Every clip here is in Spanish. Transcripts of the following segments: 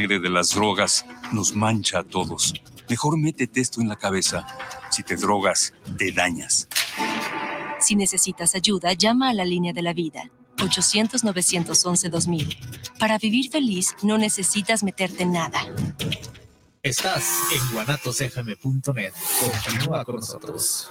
sangre de las drogas nos mancha a todos. Mejor métete esto en la cabeza. Si te drogas, te dañas. Si necesitas ayuda, llama a la línea de la vida. 800-911-2000. Para vivir feliz, no necesitas meterte en nada. Estás en guanatosfm.net. Continúa con nosotros.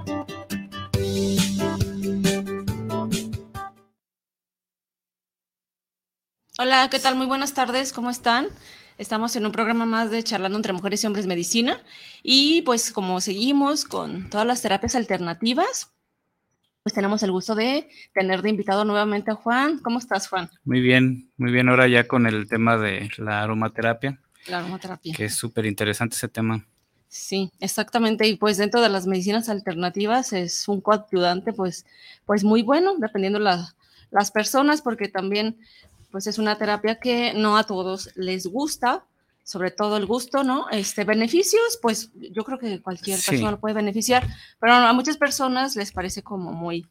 Hola, ¿qué tal? Muy buenas tardes, ¿cómo están? Estamos en un programa más de Charlando entre Mujeres y Hombres Medicina y pues como seguimos con todas las terapias alternativas, pues tenemos el gusto de tener de invitado nuevamente a Juan. ¿Cómo estás, Juan? Muy bien, muy bien. Ahora ya con el tema de la aromaterapia. La aromaterapia. Que es súper interesante ese tema. Sí, exactamente. Y pues dentro de las medicinas alternativas es un coadyuvante pues, pues muy bueno, dependiendo la, las personas, porque también pues es una terapia que no a todos les gusta, sobre todo el gusto, ¿no? Este, beneficios, pues yo creo que cualquier persona lo puede beneficiar, pero a muchas personas les parece como muy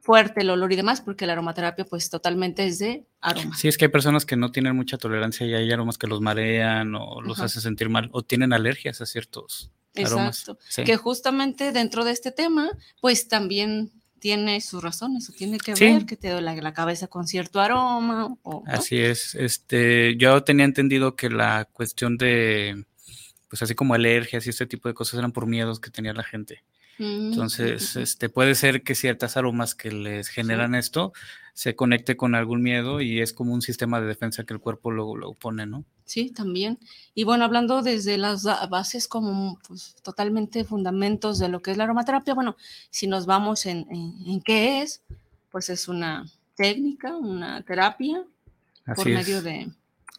fuerte el olor y demás, porque la aromaterapia pues totalmente es de aroma. Sí, es que hay personas que no tienen mucha tolerancia y hay aromas que los marean o los hace sentir mal o tienen alergias a ciertos aromas. Exacto. Que justamente dentro de este tema, pues también tiene sus razones o tiene que ver que te duele la, cabeza con cierto aroma. O, Así es. Este, yo tenía entendido que la cuestión de, pues así como alergias y este tipo de cosas eran por miedos que tenía la gente. Mm, Entonces, este, puede ser que ciertas aromas que les generan esto se conecte con algún miedo y es como un sistema de defensa que el cuerpo lo, lo pone, ¿no? Sí, también. Y bueno, hablando desde las bases como pues, totalmente fundamentos de lo que es la aromaterapia, bueno, si nos vamos en, en, qué es, pues es una técnica, una terapia por medio de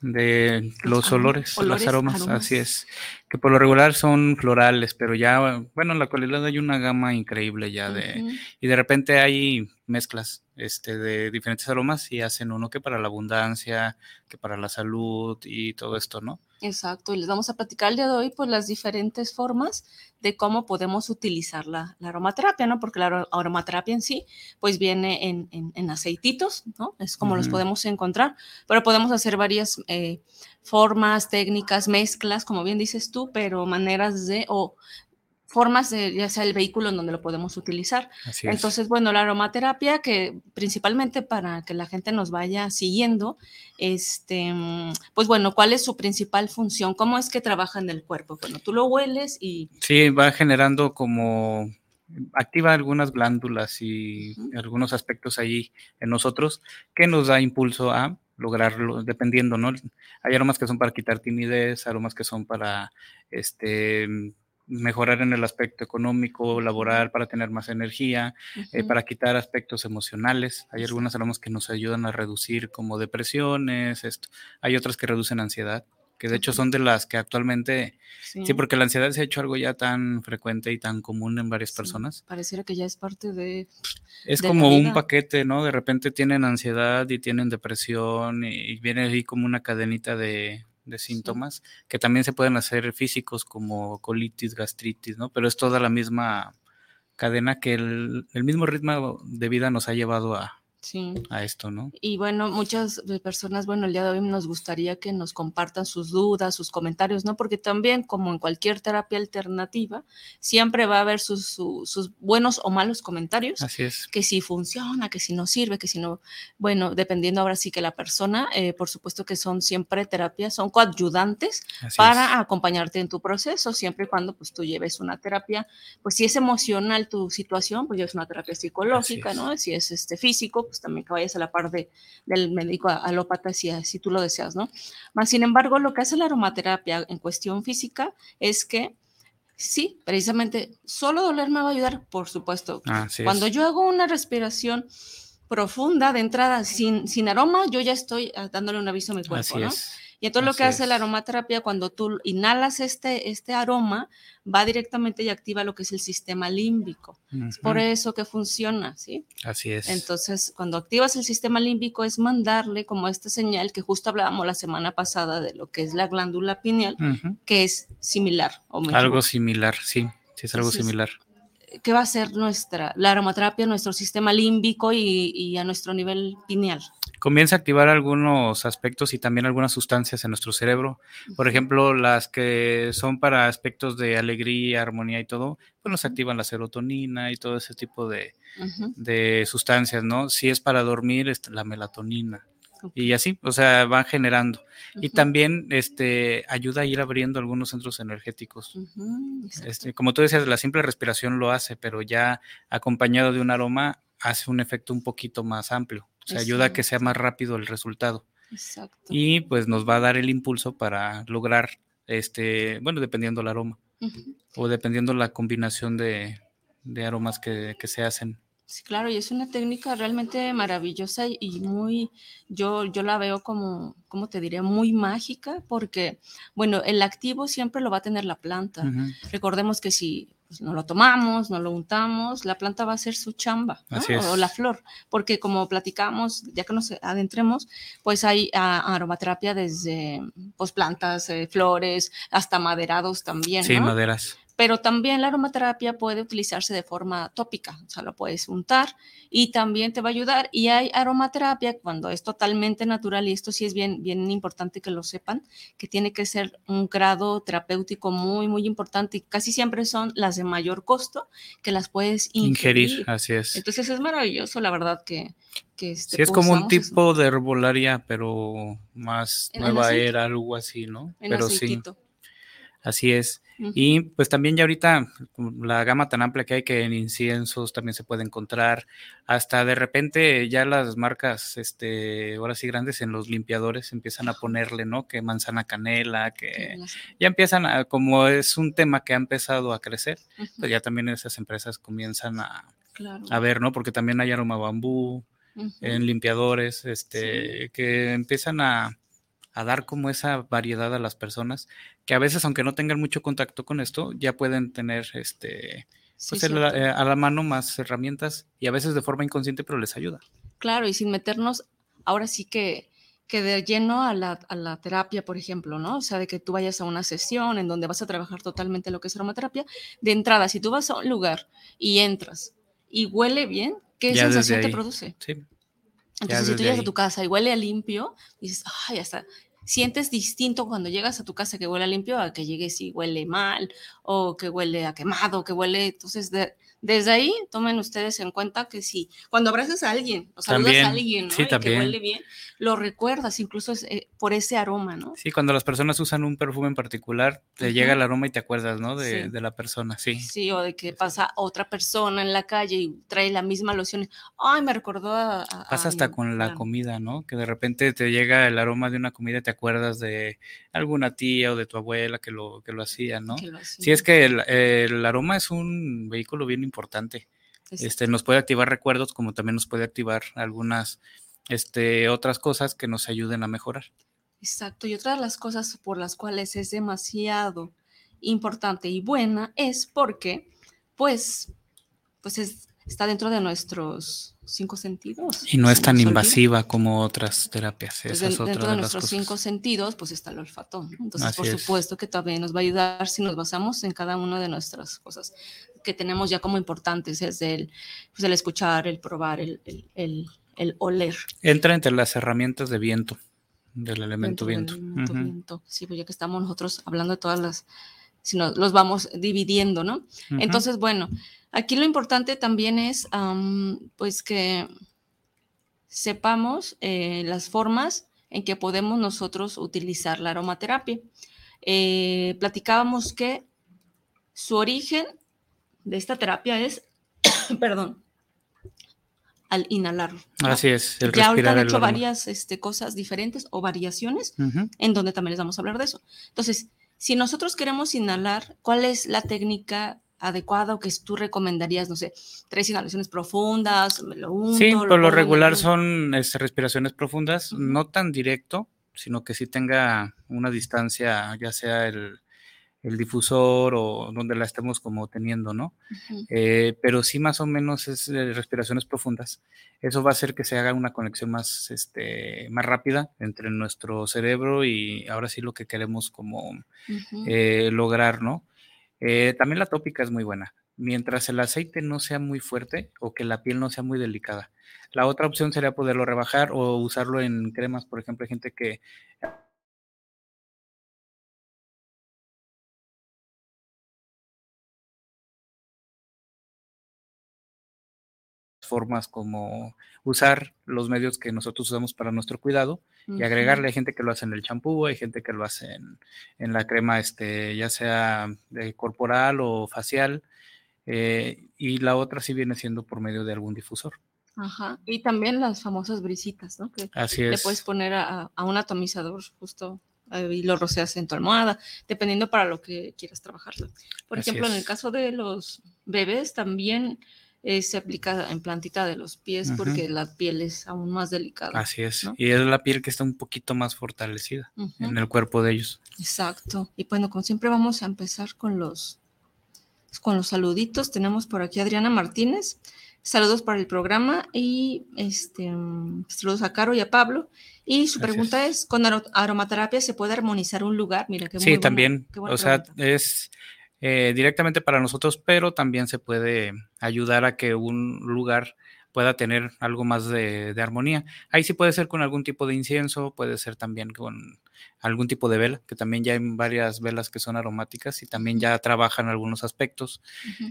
de los olores, los aromas, así es, que por lo regular son florales, pero ya, bueno, en la actualidad hay una gama increíble ya de, y de repente hay mezclas este, de diferentes aromas y hacen uno que para la abundancia, que para la salud y todo esto, ¿no? Exacto, y les vamos a platicar el día de hoy pues las diferentes formas de cómo podemos utilizar la, aromaterapia, ¿no? Porque la aromaterapia en sí pues viene en, en, aceititos, ¿no? Es como los podemos encontrar, pero podemos hacer varias eh, formas, técnicas, mezclas, como bien dices tú, pero maneras de, o formas de ya sea el vehículo en donde lo podemos utilizar. Entonces, bueno, la aromaterapia que principalmente para que la gente nos vaya siguiendo, este, pues bueno, ¿cuál es su principal función? ¿Cómo es que trabaja en el cuerpo? Bueno, tú lo hueles y... Sí, va generando como activa algunas glándulas y algunos aspectos ahí en nosotros que nos da impulso a lograrlo, dependiendo, ¿no? Hay aromas que son para quitar timidez, aromas que son para este mejorar en el aspecto económico, laboral, para tener más energía, eh, para quitar aspectos emocionales. Hay algunas aromas que nos ayudan a reducir como depresiones, esto. Hay otras que reducen ansiedad, que de hecho son de las que actualmente, sí. porque la ansiedad se ha hecho algo ya tan frecuente y tan común en varias personas. Pareciera que ya es parte de... Es como un paquete, ¿no? De repente tienen ansiedad y tienen depresión y viene ahí como una cadenita de, de síntomas que también se pueden hacer físicos como colitis, gastritis, ¿no? Pero es toda la misma cadena que el, el mismo ritmo de vida nos ha llevado a, sí. a esto, ¿no? Y bueno, muchas personas, bueno, el día de hoy nos gustaría que nos compartan sus dudas, sus comentarios, ¿no? Porque también, como en cualquier terapia alternativa, siempre va a haber sus, sus, buenos o malos comentarios. Así es. Que si funciona, que si no sirve, que si no, bueno, dependiendo ahora sí que la persona, eh, por supuesto que son siempre terapias, son coadyudantes para acompañarte en tu proceso, siempre y cuando pues tú lleves una terapia, pues si es emocional tu situación, pues lleves una terapia psicológica, ¿no? Si es este físico, pues también que vayas a la par de, del médico alópata si, si tú lo deseas, ¿no? Más sin embargo, lo que hace la aromaterapia en cuestión física es que sí, precisamente, solo doler me va a ayudar, por supuesto. Cuando yo hago una respiración profunda de entrada sin, sin aroma, yo ya estoy ah, dándole un aviso a mi cuerpo, ¿no? Y entonces lo que hace la aromaterapia, cuando tú inhalas este, este aroma, va directamente y activa lo que es el sistema límbico. Es por eso que funciona, ¿sí? Así es. Entonces, cuando activas el sistema límbico es mandarle como esta señal que justo hablábamos la semana pasada de lo que es la glándula pineal, que es similar. O Algo equivoco. similar, sí, sí es algo Entonces, similar. ¿Qué va a hacer nuestra, la aromaterapia nuestro sistema límbico y, y a nuestro nivel pineal? Comienza a activar algunos aspectos y también algunas sustancias en nuestro cerebro. Por ejemplo, las que son para aspectos de alegría, armonía y todo, pues nos activan la serotonina y todo ese tipo de, de sustancias, ¿no? Si es para dormir, es la melatonina. Y así, o sea, van generando. Y también este, ayuda a ir abriendo algunos centros energéticos. Este, como tú decías, la simple respiración lo hace, pero ya acompañado de un aroma hace un efecto un poquito más amplio. O sea, ayuda a que sea más rápido el resultado. Exacto. Y pues nos va a dar el impulso para lograr, este, bueno, dependiendo el aroma o dependiendo la combinación de, de aromas que, que se hacen. Sí, claro, y es una técnica realmente maravillosa y- muy, yo, yo la veo como, ¿cómo te diría? Muy mágica, porque, bueno, el activo siempre lo va a tener la planta. Recordemos que si pues, no lo tomamos, no lo untamos, la planta va a hacer su chamba, o la flor, porque como platicamos, ya que nos adentremos, pues hay ah, aromaterapia desde pues, plantas, eh, flores, hasta maderados también, Sí, ¿no? maderas. Pero también la aromaterapia puede utilizarse de forma tópica, o sea, lo puedes untar y también te va a ayudar. Y hay aromaterapia cuando es totalmente natural, y esto sí es bien, bien importante que lo sepan, que tiene que ser un grado terapéutico muy, muy importante y casi siempre son las de mayor costo que las puedes ingerir. Ingerir, así es. Entonces es maravilloso, la verdad, que, que este, Sí, es como un eso tipo de herbolaria, pero más En nueva era, algo así, ¿no? en pero sí, aceitito. Así es. Y pues también ya ahorita la gama tan amplia que hay que en inciensos también se puede encontrar, hasta de repente ya las marcas, este, ahora sí grandes en los limpiadores empiezan a ponerle, ¿no? Que manzana canela, Que ya empiezan a, como es un tema que ha empezado a crecer, pues ya también esas empresas comienzan a, claro. a ver, ¿no? Porque también hay aroma bambú, en limpiadores, este, que empiezan a, a dar como esa variedad a las personas, que a veces, aunque no tengan mucho contacto con esto, ya pueden tener este, Sí, pues, el- a la mano más herramientas y a veces de forma inconsciente, pero les ayuda. Claro, y sin meternos ahora sí que, que de lleno a la, a la terapia, por ejemplo, ¿no? O sea, de que tú vayas a una sesión en donde vas a trabajar totalmente lo que es aromaterapia. De entrada, si tú vas a un lugar y entras y huele bien, ¿qué Ya sensación te produce? Sí, Entonces, si tú llegas ahí. a tu casa y huele a limpio, dices, ay, hasta sientes distinto cuando llegas a tu casa que huele a limpio a que llegues y huele mal o que huele a quemado, que huele. Entonces, de- desde ahí, tomen ustedes en cuenta que si cuando abrazas a alguien o saludas También, a alguien ¿no? sí, y que huele bien, lo recuerdas incluso es, eh, por ese aroma, ¿no? sí, cuando las personas usan un perfume en particular, te llega el aroma y te acuerdas, ¿no? De, Sí. de la persona, sí. Sí, o de que pasa otra persona en la calle y trae la misma loción. Ay, me recordó a. a- Pasa hasta con la comida, ¿no? Que de repente te llega el aroma de una comida y te acuerdas de alguna tía o de tu abuela que lo, que lo hacía, ¿no? que lo Sí, es que el, el aroma es un vehículo bien importante. Es- Este, nos puede activar recuerdos, como también nos puede activar algunas este, otras cosas que nos ayuden a mejorar. Exacto, y otra de las cosas por las cuales es demasiado importante y buena es porque, pues, pues es- está dentro de nuestros cinco sentidos. Y no es tan olvida. invasiva como otras terapias. Pues Esa den- es otra dentro de nuestros cosas. cinco sentidos, pues está el olfato. ¿no? Entonces, Así por es. supuesto que también nos va a ayudar si nos basamos en cada una de nuestras cosas que tenemos ya como importantes, es el, pues el escuchar, el probar, el, el, el- el oler. Entra entre las herramientas de viento, del elemento viento. del elemento viento. Sí, pues ya que estamos nosotros hablando de todas las, si nos, los vamos dividiendo, ¿no? Entonces, bueno, aquí lo importante también es, pues, que sepamos eh, las formas en que podemos nosotros utilizar la aromaterapia. Eh, platicábamos que su origen de esta terapia es, perdón, al inhalar. ¿no? Así es, el ya ahorita respirar han el hecho varias este, cosas diferentes o variaciones en donde también les vamos a hablar de eso. Entonces, si nosotros queremos inhalar, ¿cuál es la técnica adecuada o que tú recomendarías? No sé, tres inhalaciones profundas, me lo unto, Sí, lo por lo regular son este, respiraciones profundas, no tan directo, sino que sí tenga una distancia, ya sea el, el difusor o donde la estemos como teniendo, ¿no? Eh, pero sí más o menos es de respiraciones profundas. Eso va a hacer que se haga una conexión más, este, más rápida entre nuestro cerebro y ahora sí lo que queremos como eh, lograr, ¿no? Eh, también la tópica es muy buena. Mientras el aceite no sea muy fuerte o que la piel no sea muy delicada. La otra opción sería poderlo rebajar o usarlo en cremas. Por ejemplo, hay gente que formas como usar los medios que nosotros usamos para nuestro cuidado y agregarle. Hay gente que lo hace en el champú, hay gente que lo hace en, en la crema, este, ya sea de corporal o facial. eh, y la otra sí viene siendo por medio de algún difusor. Ajá. Y también las famosas brisitas, ¿no? Que Así le es. puedes poner a, a un atomizador justo eh, y lo roceas en tu almohada, dependiendo para lo que quieras trabajarlo. Por Así ejemplo, en el caso de los bebés también eh, se aplica en plantita de los pies porque la piel es aún más delicada. Así es. ¿no? Y es la piel que está un poquito más fortalecida en el cuerpo de ellos. Exacto. Y bueno, como siempre vamos a empezar con los con los saluditos. Tenemos por aquí a Adriana Martínez. Saludos para el programa y este mm, saludos a Caro y a Pablo. Y su Gracias. pregunta es, ¿con aro- aromaterapia se puede armonizar un lugar? Mira, qué muy Sí, buena- también. qué buena O sea, es eh, directamente para nosotros, pero también se puede ayudar a que un lugar pueda tener algo más de, de armonía. Ahí sí puede ser con algún tipo de incienso, puede ser también con algún tipo de vela, que también ya hay varias velas que son aromáticas y también ya trabajan algunos aspectos.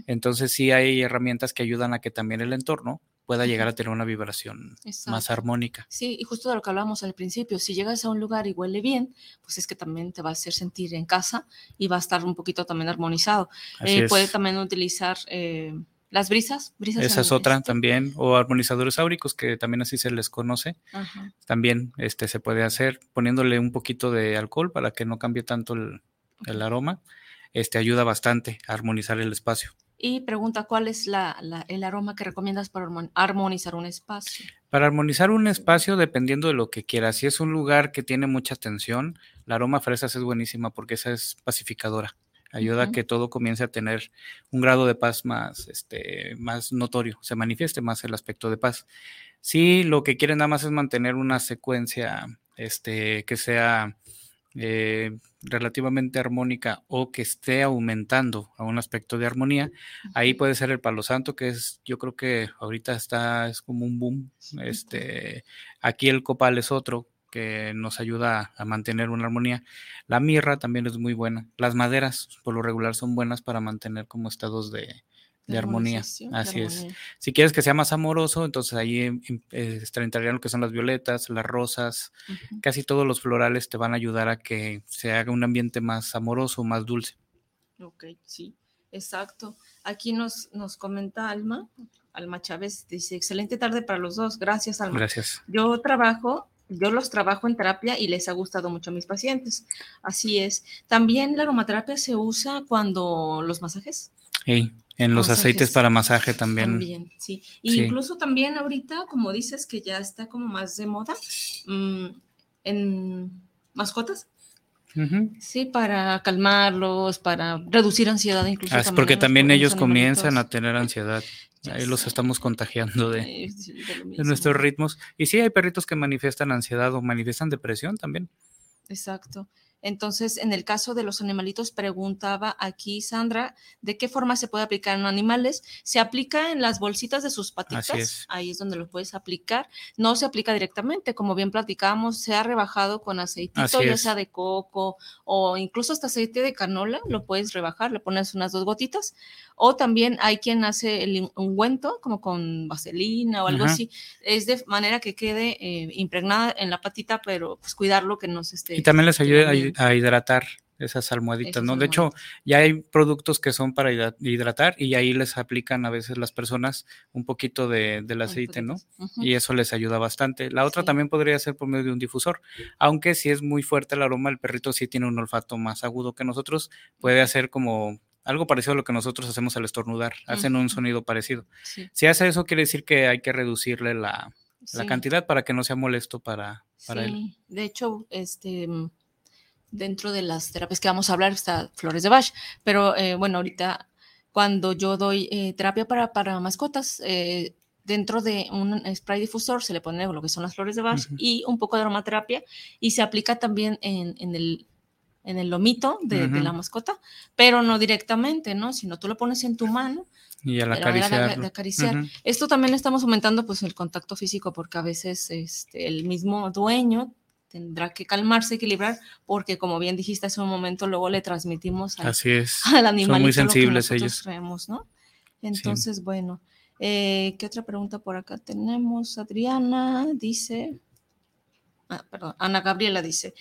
Entonces sí hay herramientas que ayudan a que también el entorno pueda llegar a tener una vibración más armónica. Sí, y justo de lo que hablábamos al principio, si llegas a un lugar y huele bien, pues es que también te va a hacer sentir en casa y va a estar un poquito también armonizado. Eh, puede también utilizar eh, las brisas, brisas Esa es otra este, también, o armonizadores áuricos, que también así se les conoce. ajá. También este, se puede hacer poniéndole un poquito de alcohol para que no cambie tanto el, el aroma. Este ayuda bastante a armonizar el espacio. Y pregunta, ¿cuál es la, la- el aroma que recomiendas para armon- armonizar un espacio? Para armonizar un espacio, dependiendo de lo que quieras, si es un lugar que tiene mucha tensión, la aroma fresas es buenísima porque esa es pacificadora. Ayuda a que todo comience a tener un grado de paz más, este, más notorio, se manifieste más el aspecto de paz. Si lo que quieren nada más es mantener una secuencia este, que sea eh, relativamente armónica o que esté aumentando a un aspecto de armonía, ahí puede ser el palo santo, que es, yo creo que ahorita está, es como un boom. Este, aquí el copal es otro que nos ayuda a mantener una armonía. La mirra también es muy buena. Las maderas, por lo regular, son buenas para mantener como estados de, de armonía. de Así es. Si quieres que sea más amoroso, entonces ahí eh, entrarían lo que son las violetas, las rosas, casi todos los florales te van a ayudar a que se haga un ambiente más amoroso, más dulce. Ok, sí, exacto. Aquí nos, nos comenta Alma, Alma Chávez, dice, excelente tarde para los dos. Gracias, Alma. Gracias. Yo trabajo, yo los trabajo en terapia y les ha gustado mucho a mis pacientes. Así es. También la aromaterapia se usa cuando los masajes. Y en los Masajes. aceites para masaje también. También, sí. Y Sí. incluso también ahorita, como dices, que ya está como más de moda, mm, en mascotas, sí, para calmarlos, para reducir ansiedad incluso. Ah, es porque también ellos comienzan a tener ansiedad. Ya Ahí los estamos contagiando de, sí, de nuestros ritmos. Y sí, hay perritos que manifiestan ansiedad o manifiestan depresión también. Exacto. Entonces, en el caso de los animalitos, preguntaba aquí Sandra, ¿de qué forma se puede aplicar en animales? Se aplica en las bolsitas de sus patitas, es. ahí es donde lo puedes aplicar. No se aplica directamente, como bien platicábamos, se ha rebajado con aceitito, Así ya es. sea de coco o incluso hasta aceite de canola, lo puedes rebajar, le pones unas dos gotitas. O también hay quien hace el ungüento, como con vaselina o algo Ajá. así. Es de manera que quede eh, impregnada en la patita, pero pues cuidarlo que no se esté. Y también les ayuda a, dañando. A hidratar esas almohaditas, ¿no? De hecho, ya hay productos que son para hidra- hidratar y ahí les aplican a veces las personas un poquito de, del aceite, ¿no? Y eso les ayuda bastante. La otra Sí. también podría ser por medio de un difusor, aunque si es muy fuerte el aroma, el perrito sí tiene un olfato más agudo que nosotros, puede hacer como algo parecido a lo que nosotros hacemos al estornudar, hacen un sonido parecido. Sí, Si hace eso, quiere decir que hay que reducirle la, cantidad para que no sea molesto para, para él. De hecho, este, mm, dentro de las terapias que vamos a hablar está flores de Bach, pero eh, bueno, ahorita cuando yo doy eh, terapia para, para mascotas, eh, dentro de un spray difusor se le pone lo que son las flores de Bach Ujú. y un poco de aromaterapia y se aplica también en, en el en el lomito de, de la mascota, pero no directamente, ¿no? Sino tú lo pones en tu mano Y al manera de- de acariciar. Ujú. Esto también le estamos aumentando pues el contacto físico porque a veces este, el mismo dueño tendrá que calmarse, equilibrar, porque como bien dijiste hace un momento, luego le transmitimos al, Así es. al animalito lo que sensibles ellos. ¿no? Entonces, bueno, eh, ¿qué otra pregunta por acá tenemos? Adriana dice, ah, perdón, Ana Gabriela dice,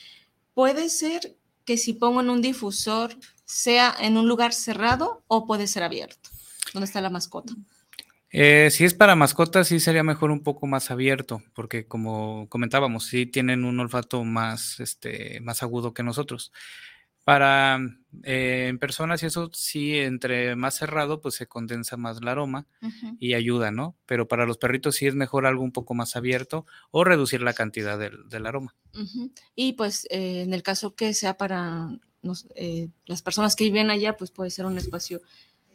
¿puede ser que si pongo en un difusor sea en un lugar cerrado o puede ser abierto? ¿Dónde está la mascota? Eh, si es para mascotas, sí sería mejor un poco más abierto, porque como comentábamos, sí tienen un olfato más, este, más agudo que nosotros. Para eh, en personas y eso sí, entre más cerrado, pues se condensa más el aroma y ayuda, ¿no? Pero para los perritos sí es mejor algo un poco más abierto o reducir la cantidad del, del aroma. Y pues eh, en el caso que sea para nos- eh, las personas que viven allá, pues puede ser un espacio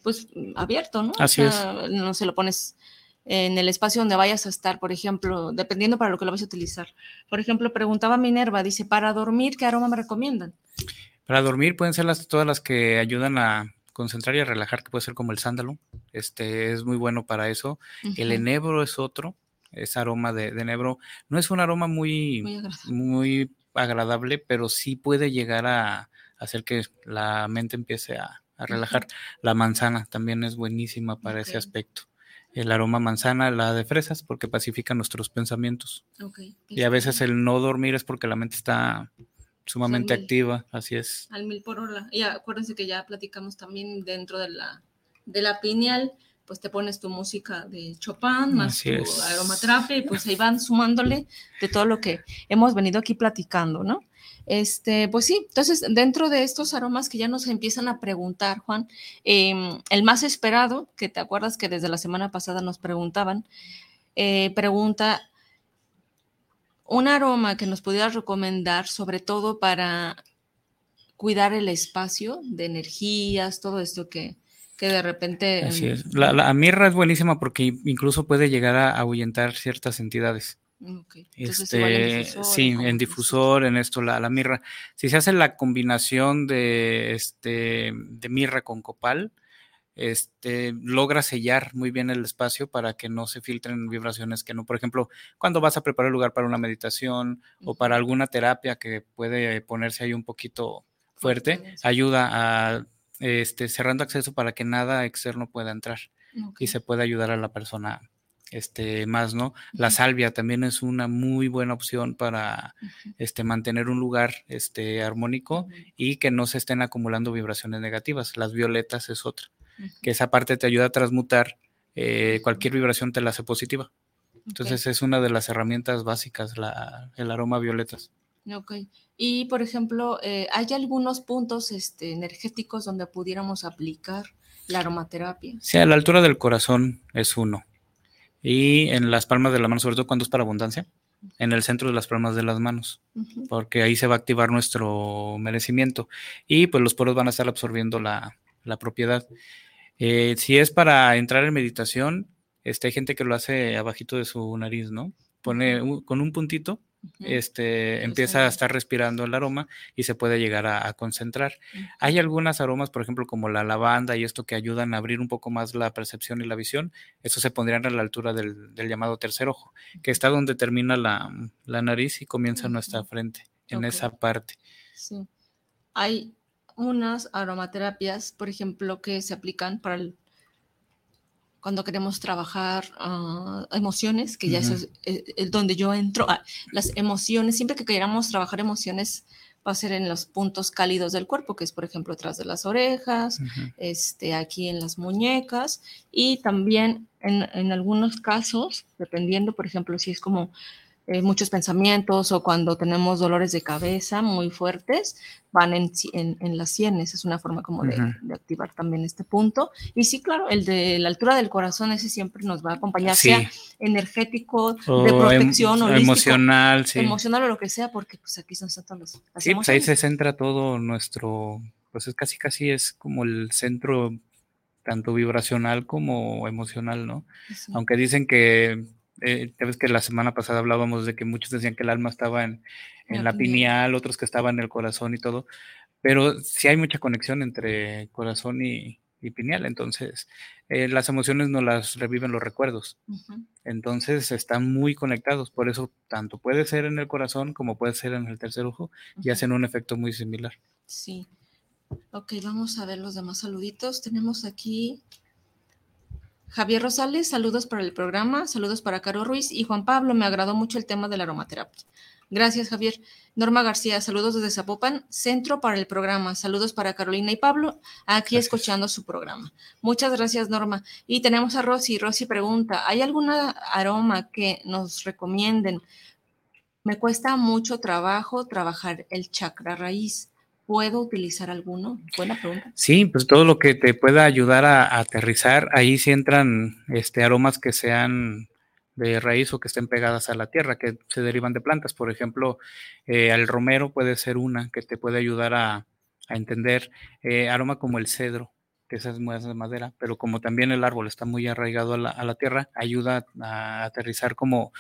pues abierto, ¿no? O Así es. No se lo pones en el espacio donde vayas a estar, por ejemplo, dependiendo para lo que lo vas a utilizar. Por ejemplo, preguntaba Minerva, dice, para dormir, ¿qué aroma me recomiendan? Para dormir pueden ser las, todas las que ayudan a concentrar y a relajar, que puede ser como el sándalo. Este es muy bueno para eso. El enebro es otro, es aroma de, de enebro. No es un aroma muy, Muy agradable. muy agradable, pero sí puede llegar a hacer que la mente empiece a, a relajar. La manzana también es buenísima para ese aspecto. El aroma manzana, la de fresas, porque pacifica nuestros pensamientos. Y a veces el no dormir es porque la mente está sumamente activa, así es. al mil por hora. Y acuérdense que ya platicamos también dentro de la, de la pineal, pues te pones tu música de Chopin, más Así tu es. aromaterapia, y pues ahí van sumándole de todo lo que hemos venido aquí platicando, ¿no? Este, pues sí, entonces dentro de estos aromas que ya nos empiezan a preguntar, Juan, em, el más esperado, que te acuerdas que desde la semana pasada nos preguntaban, eh, pregunta un aroma que nos pudieras recomendar, sobre todo para cuidar el espacio de energías, todo esto que, que de repente... Así em, es. La, la mirra es buenísima porque incluso puede llegar a ahuyentar ciertas entidades. entonces en Este, difusor, sí, en difusor, en esto, la, la mirra. Si se hace la combinación de, este, de mirra con copal, este, logra sellar muy bien el espacio para que no se filtren vibraciones que no, por ejemplo, cuando vas a preparar el lugar para una meditación o para alguna terapia que puede ponerse ahí un poquito fuerte, ayuda a este, cerrando acceso para que nada externo pueda entrar y se puede ayudar a la persona este más, ¿no? La salvia también es una muy buena opción para este mantener un lugar este armónico y que no se estén acumulando vibraciones negativas. Las violetas es otra, que esa parte te ayuda a transmutar eh, cualquier vibración te la hace positiva. Entonces es una de las herramientas básicas la, el aroma violetas. Ok. Y por ejemplo, eh, ¿hay algunos puntos este, energéticos donde pudiéramos aplicar la aromaterapia? Sí, a la altura del corazón es uno. Y en las palmas de la mano, sobre todo cuando es para abundancia, en el centro de las palmas de las manos. Porque ahí se va a activar nuestro merecimiento y pues los poros van a estar absorbiendo la, la propiedad. Eh, si es para entrar en meditación, este, hay gente que lo hace abajito de su nariz, ¿no? Pone un- con un puntito, este, empieza a estar respirando el aroma y se puede llegar a, a concentrar. Hay algunas aromas, por ejemplo, como la lavanda y esto que ayudan a abrir un poco más la percepción y la visión. Eso se pondrían a la altura del, del llamado tercer ojo, que está donde termina la, la nariz y comienza nuestra frente, en esa parte. Sí. Hay unas aromaterapias, por ejemplo, que se aplican para el- cuando queremos trabajar ah, emociones, que ya eso es eh, eh, donde yo entro. ah, las emociones, siempre que queramos trabajar emociones, va a ser en los puntos cálidos del cuerpo, que es, por ejemplo, atrás de las orejas, este, aquí en las muñecas. Y también en, en algunos casos, dependiendo, por ejemplo, si es como eh, muchos pensamientos o cuando tenemos dolores de cabeza muy fuertes, van en, en, en las sienes. Es una forma como de, activar también este punto. Y sí, claro, el de la altura del corazón, ese siempre nos va a acompañar, Sí. sea energético, O de em- protección, o emocional, sí. emocional o lo que sea, porque pues aquí son todas las, las Sí, pues ahí se centra todo nuestro, pues es casi casi es como el centro tanto vibracional como emocional, ¿no? Sí. Aunque dicen que, eh, ya ves que la semana pasada hablábamos de que muchos decían que el alma estaba en, en La la pineal. otros que estaban en el corazón y todo, pero sí hay mucha conexión entre corazón y, y pineal, entonces eh, las emociones no las reviven los recuerdos. Entonces están muy conectados, por eso tanto puede ser en el corazón como puede ser en el tercer ojo y hacen un efecto muy similar. Sí. Ok, vamos a ver los demás saluditos. Tenemos aquí Javier Rosales, saludos para el programa, saludos para Caro Ruiz y Juan Pablo, me agradó mucho el tema de la aromaterapia. Gracias, Javier. Norma García, saludos desde Zapopan, Centro para el programa. Saludos para Carolina y Pablo, aquí Gracias. escuchando su programa. Muchas gracias, Norma. Y tenemos a Rosy. Rosy pregunta, ¿hay alguna aroma que nos recomienden? Me cuesta mucho trabajo trabajar el chakra raíz. ¿Puedo utilizar alguno? Buena pregunta. Sí, pues todo lo que te pueda ayudar a, a aterrizar, ahí sí entran este, aromas que sean de raíz o que estén pegadas a la tierra, que se derivan de plantas. Por ejemplo, eh, el romero puede ser una que te puede ayudar a, a entender eh, aroma como el cedro, que esa es más de madera, pero como también el árbol está muy arraigado a la, a la tierra, ayuda a aterrizar como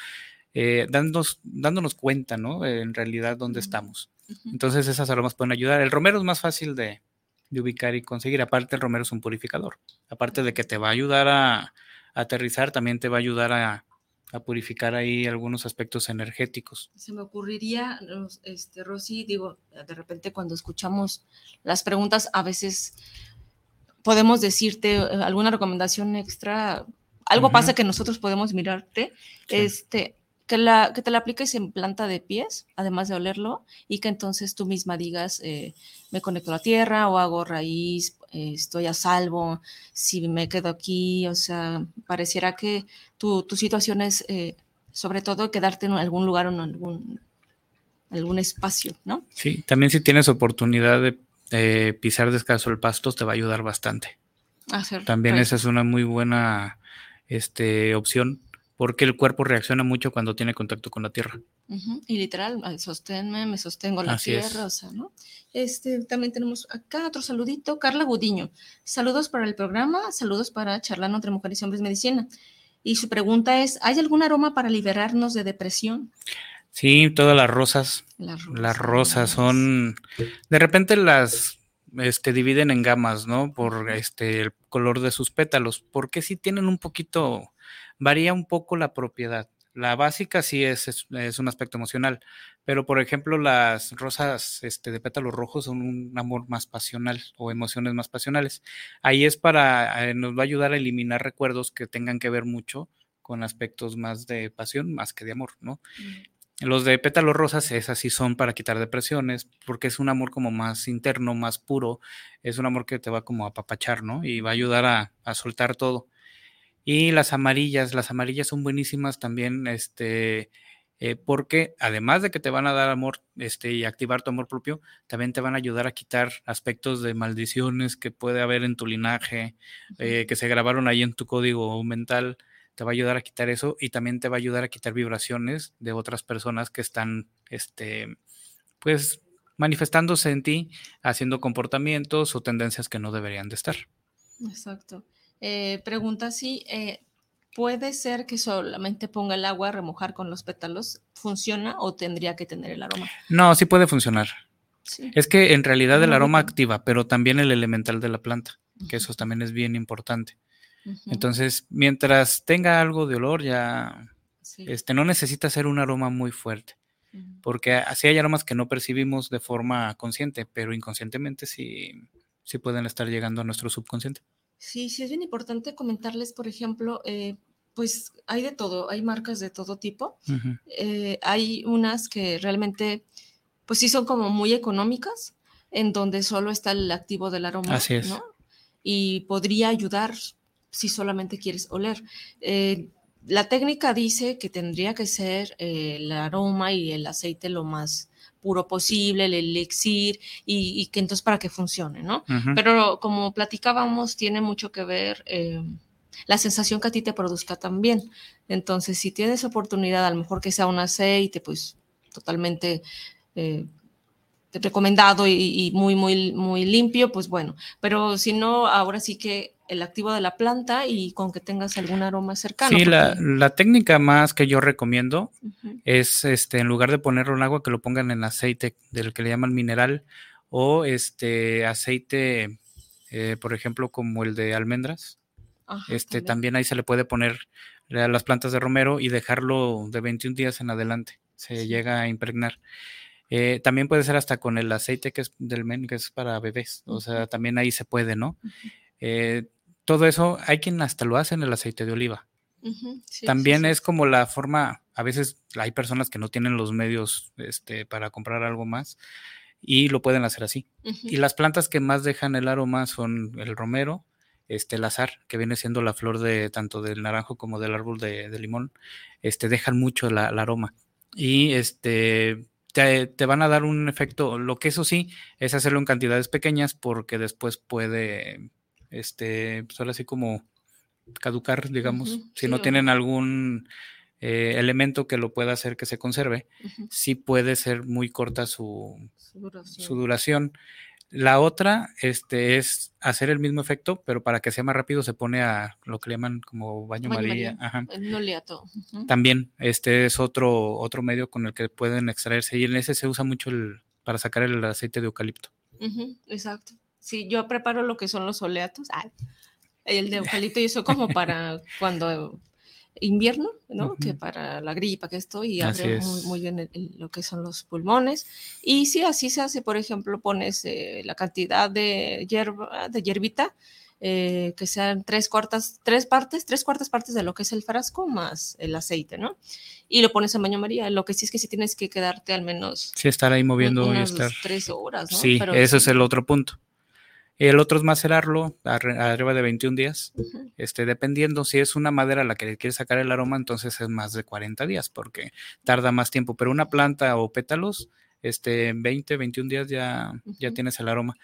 eh, dándonos, dándonos cuenta, ¿no? En realidad dónde estamos. Entonces esas aromas pueden ayudar. El romero es más fácil de, de ubicar y conseguir. Aparte, el romero es un purificador. Aparte de que te va a ayudar a, a aterrizar, también te va a ayudar a, a purificar ahí algunos aspectos energéticos. Se me ocurriría, este, Rosy, digo, de repente cuando escuchamos las preguntas, a veces podemos decirte eh, alguna recomendación extra. Algo pasa que nosotros podemos mirarte, Sí. este, que, la, que te la apliques en planta de pies, además de olerlo, y que entonces tú misma digas, eh, me conecto a la tierra o hago raíz, eh, estoy a salvo, si me quedo aquí, o sea, pareciera que tu, tu situación es, eh, sobre todo, quedarte en algún lugar o en algún, algún espacio, ¿no? Sí, también si tienes oportunidad de eh, pisar descalzo el pasto, te va a ayudar bastante. Hacer También raíz. esa es una muy buena este, opción, porque el cuerpo reacciona mucho cuando tiene contacto con la tierra. Y literal, al sosténme, me sostengo en la Así es. tierra, o sea, ¿no? Este, también tenemos acá otro saludito, Carla Gudiño. Saludos para el programa, saludos para Charlando entre Mujeres y Hombres Medicina. Y su pregunta es, ¿hay algún aroma para liberarnos de depresión? Sí, todas las rosas, Las Las rosas son, de repente las este, dividen en gamas, ¿no? Por este, el color de sus pétalos, porque sí tienen un poquito, varía un poco la propiedad. La básica sí es, es, es un aspecto emocional, pero por ejemplo las rosas este, de pétalos rojos son un amor más pasional o emociones más pasionales. Ahí es para, eh, nos va a ayudar a eliminar recuerdos que tengan que ver mucho con aspectos más de pasión más que de amor, ¿no? Los de pétalos rosas, esas sí son para quitar depresiones, porque es un amor como más interno, más puro, es un amor que te va como a apapachar, ¿no? Y va a ayudar a, a soltar todo. Y las amarillas, las amarillas son buenísimas también, este, eh, porque además de que te van a dar amor este, y activar tu amor propio, también te van a ayudar a quitar aspectos de maldiciones que puede haber en tu linaje, eh, que se grabaron ahí en tu código mental te va a ayudar a quitar eso y también te va a ayudar a quitar vibraciones de otras personas que están, este, pues, manifestándose en ti, haciendo comportamientos o tendencias que no deberían de estar. Exacto. Eh, pregunta si eh, puede ser que solamente ponga el agua a remojar con los pétalos, ¿funciona o tendría que tener el aroma? No, sí puede funcionar. Sí. Es que en realidad el aroma activa, pero también el elemental de la planta, que eso también es bien importante. Entonces, mientras tenga algo de olor, ya sí, este, no necesita ser un aroma muy fuerte. porque así hay aromas que no percibimos de forma consciente, pero inconscientemente sí, sí pueden estar llegando a nuestro subconsciente. Sí, sí es bien importante comentarles, por ejemplo, eh, pues hay de todo, hay marcas de todo tipo. Ujú. Eh, hay unas que realmente, pues sí son como muy económicas, en donde solo está el activo del aroma, Así es. ¿no? Y podría ayudar si solamente quieres oler. Eh, la técnica dice que tendría que ser eh, el aroma y el aceite lo más puro posible, el elixir, y, y que entonces para que funcione, ¿no? Pero como platicábamos, tiene mucho que ver eh, la sensación que a ti te produzca también. Entonces, si tienes oportunidad, a lo mejor que sea un aceite, pues totalmente eh, recomendado y, y muy, muy, muy limpio, pues bueno. Pero si no, ahora sí que el activo de la planta y con que tengas algún aroma cercano. Sí, la, porque- la técnica más que yo recomiendo es este en lugar de ponerlo en agua que lo pongan en aceite del que le llaman mineral o este aceite eh, por ejemplo como el de almendras ajá, este también ahí se le puede poner a las plantas de romero y dejarlo de 21 días en adelante se Sí. llega a impregnar Eh, también puede ser hasta con el aceite que es del men que es para bebés o sea también ahí se puede no. Eh, todo eso hay quien hasta lo hace en el aceite de oliva sí, también sí. es como la forma, a veces hay personas que no tienen los medios este, para comprar algo más y lo pueden hacer así. Y las plantas que más dejan el aroma son el romero, este, el azar, que viene siendo la flor de tanto del naranjo como del árbol de, de limón, este, dejan mucho la, el aroma. Y este, te, te van a dar un efecto, lo que eso sí, es hacerlo en cantidades pequeñas porque después puede, este, pues ahora sí como caducar, digamos, si sí, no tienen algún eh, elemento que lo pueda hacer que se conserve, sí puede ser muy corta su, su duración. su duración. La otra este, es hacer el mismo efecto, pero para que sea más rápido se pone a lo que le llaman como baño, Baño María. Ajá. También este es otro, otro medio con el que pueden extraerse y en ese se usa mucho el, para sacar el aceite de eucalipto. Exacto. Sí, yo preparo lo que son los oleatos. ay, el de eucalipto y eso como para cuando invierno, ¿no? Que para la gripa que estoy y abre muy, muy bien el- el- lo que son los pulmones. Y sí, así se hace, por ejemplo, pones eh, la cantidad de hierba, de hierbita, eh, que sean tres cuartas, tres partes, tres cuartas partes de lo que es el frasco más el aceite, ¿no? Y lo pones en baño María. Lo que sí es que sí tienes que quedarte al menos Sí, estar ahí moviendo y unas estar. tres horas, ¿no? Sí, Pero ese es el otro punto. El otro es macerarlo arriba de 21 días. Ujú. Este, dependiendo si es una madera a la que le quieres sacar el aroma, entonces es más de 40 días porque tarda más tiempo. Pero una planta o pétalos, este, en 20, 21 días ya, ya Ujú. tienes el aroma.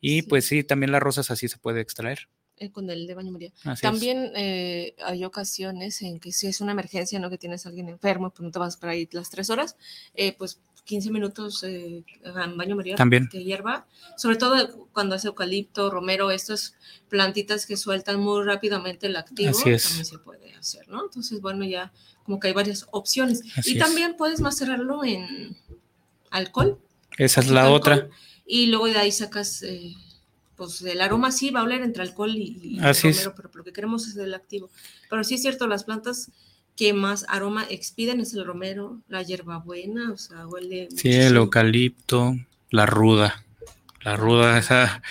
Y Sí. pues sí, también las rosas así se puede extraer. eh, con el de baño María. Así. También eh, hay ocasiones en que si es una emergencia, ¿no? Que tienes a alguien enfermo, pues no te vas para ahí las tres horas, eh, pues 15 minutos eh, en baño María También. de hierba, sobre todo cuando es eucalipto, romero, estas plantitas que sueltan muy rápidamente el activo, Así es. también se puede hacer, ¿no? Entonces, bueno, ya como que hay varias opciones. Así y es. también puedes macerarlo en alcohol, Esa es la alcohol, otra. Y luego de ahí sacas, eh, pues el aroma sí va a oler entre alcohol y, y Así es. romero, pero lo que queremos es el activo. Pero sí es cierto, las plantas que más aroma expiden es el romero, la hierbabuena, o sea, huele. Sí, el eucalipto, la ruda. La ruda, esa,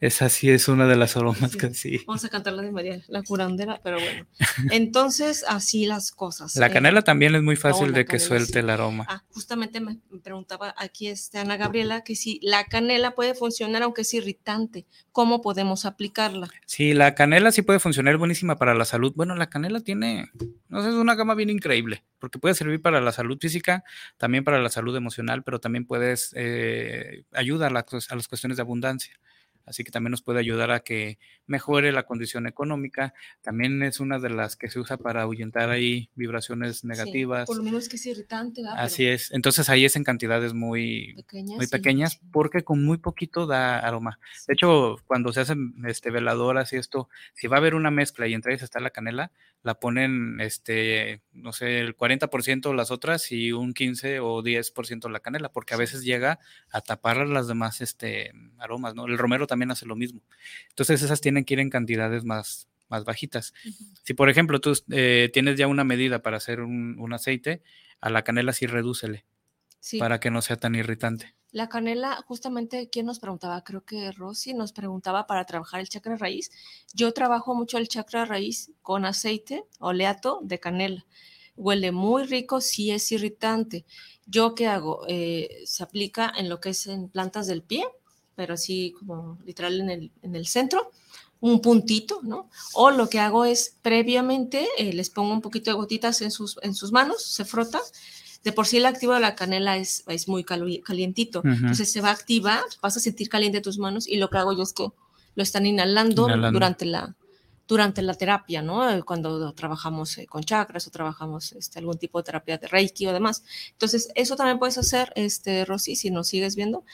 esa sí es una de las aromas Sí. que sí. Vamos a cantar la de María, la curandera, pero bueno. Entonces, así las cosas. La eh, canela también es muy fácil de que canela, suelte sí. el aroma. Ah, justamente me preguntaba aquí este, Ana Gabriela que si la canela puede funcionar aunque es irritante, ¿cómo podemos aplicarla? Sí, la canela sí puede funcionar, buenísima para la salud. Bueno, la canela tiene, no sé, es una gama bien increíble, porque puede servir para la salud física, también para la salud emocional, pero también puedes, eh, ayuda a, la a las cuestiones de abundancia. Así que también nos puede ayudar a que mejore la condición económica. También es una de las que se usa para ahuyentar ahí vibraciones Sí, negativas. por lo menos que es irritante, ¿verdad? Así es. Entonces ahí es en cantidades muy, pequeñas. muy pequeñas porque con muy poquito da aroma. De hecho, cuando se hacen este, veladoras y esto, si va a haber una mezcla y entre ellas está la canela, la ponen, este, no sé, el 40% las otras y un 15 o 10% la canela, porque a veces llega a tapar las demás este, aromas, ¿no? El romero también hace lo mismo. Entonces esas tienen que ir en cantidades más, más bajitas. Ujú. Si, por ejemplo, tú eh, tienes ya una medida para hacer un, un aceite, a la canela sí redúcele Sí, para que no sea tan irritante. la canela, justamente, ¿quién nos preguntaba? Creo que Rosy nos preguntaba para trabajar el chakra raíz. Yo trabajo mucho el chakra raíz con aceite oleato de canela. Huele muy rico, sí es irritante. ¿Yo qué hago? Eh, se aplica en lo que es en plantas del pie, pero así como literal en el, en el centro. Un puntito, ¿no? O lo que hago es previamente eh, les pongo un poquito de gotitas en sus, en sus manos, se frota. De por sí el activo de la canela es, es muy cali- calientito, Ujú. entonces se va a activar, vas a sentir caliente tus manos y lo que hago yo es que lo están inhalando, Inhalando. durante la durante la terapia, ¿no? Eh, Cuando trabajamos eh, con chakras o trabajamos este, algún tipo de terapia de Reiki o demás. Entonces, eso también puedes hacer, este, Rosy, si nos sigues viendo,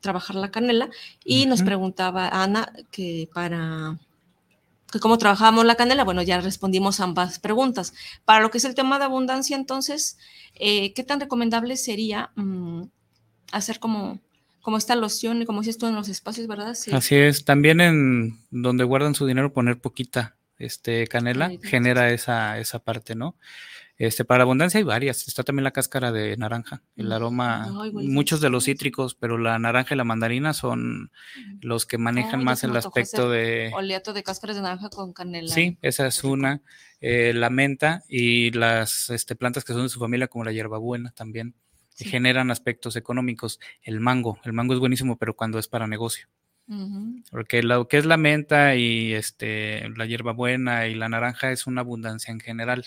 trabajar la canela. Y nos preguntaba Ana que para que cómo trabajamos la canela, bueno, ya respondimos ambas preguntas. Para lo que es el tema de abundancia, entonces, eh, ¿qué tan recomendable sería mm, hacer como, como esta loción, como si esto en los espacios, ¿verdad? Sí. Así es. También en donde guardan su dinero poner poquita este canela Ay, genera esa, esa parte, ¿no? Este, para abundancia hay varias. Está también la cáscara de naranja, el Mm. aroma, Ay, muchos de los cítricos, pero la naranja y la mandarina son los que manejan Ay, ya más el aspecto de... Oleato de cáscaras de naranja con canela. Sí, esa es una. eh, la menta y las este, plantas que son de su familia, como la hierbabuena también, Sí. generan aspectos económicos. El mango, el mango es buenísimo, pero cuando es para negocio. Porque lo que es la menta y este, la hierbabuena y la naranja es una abundancia en general,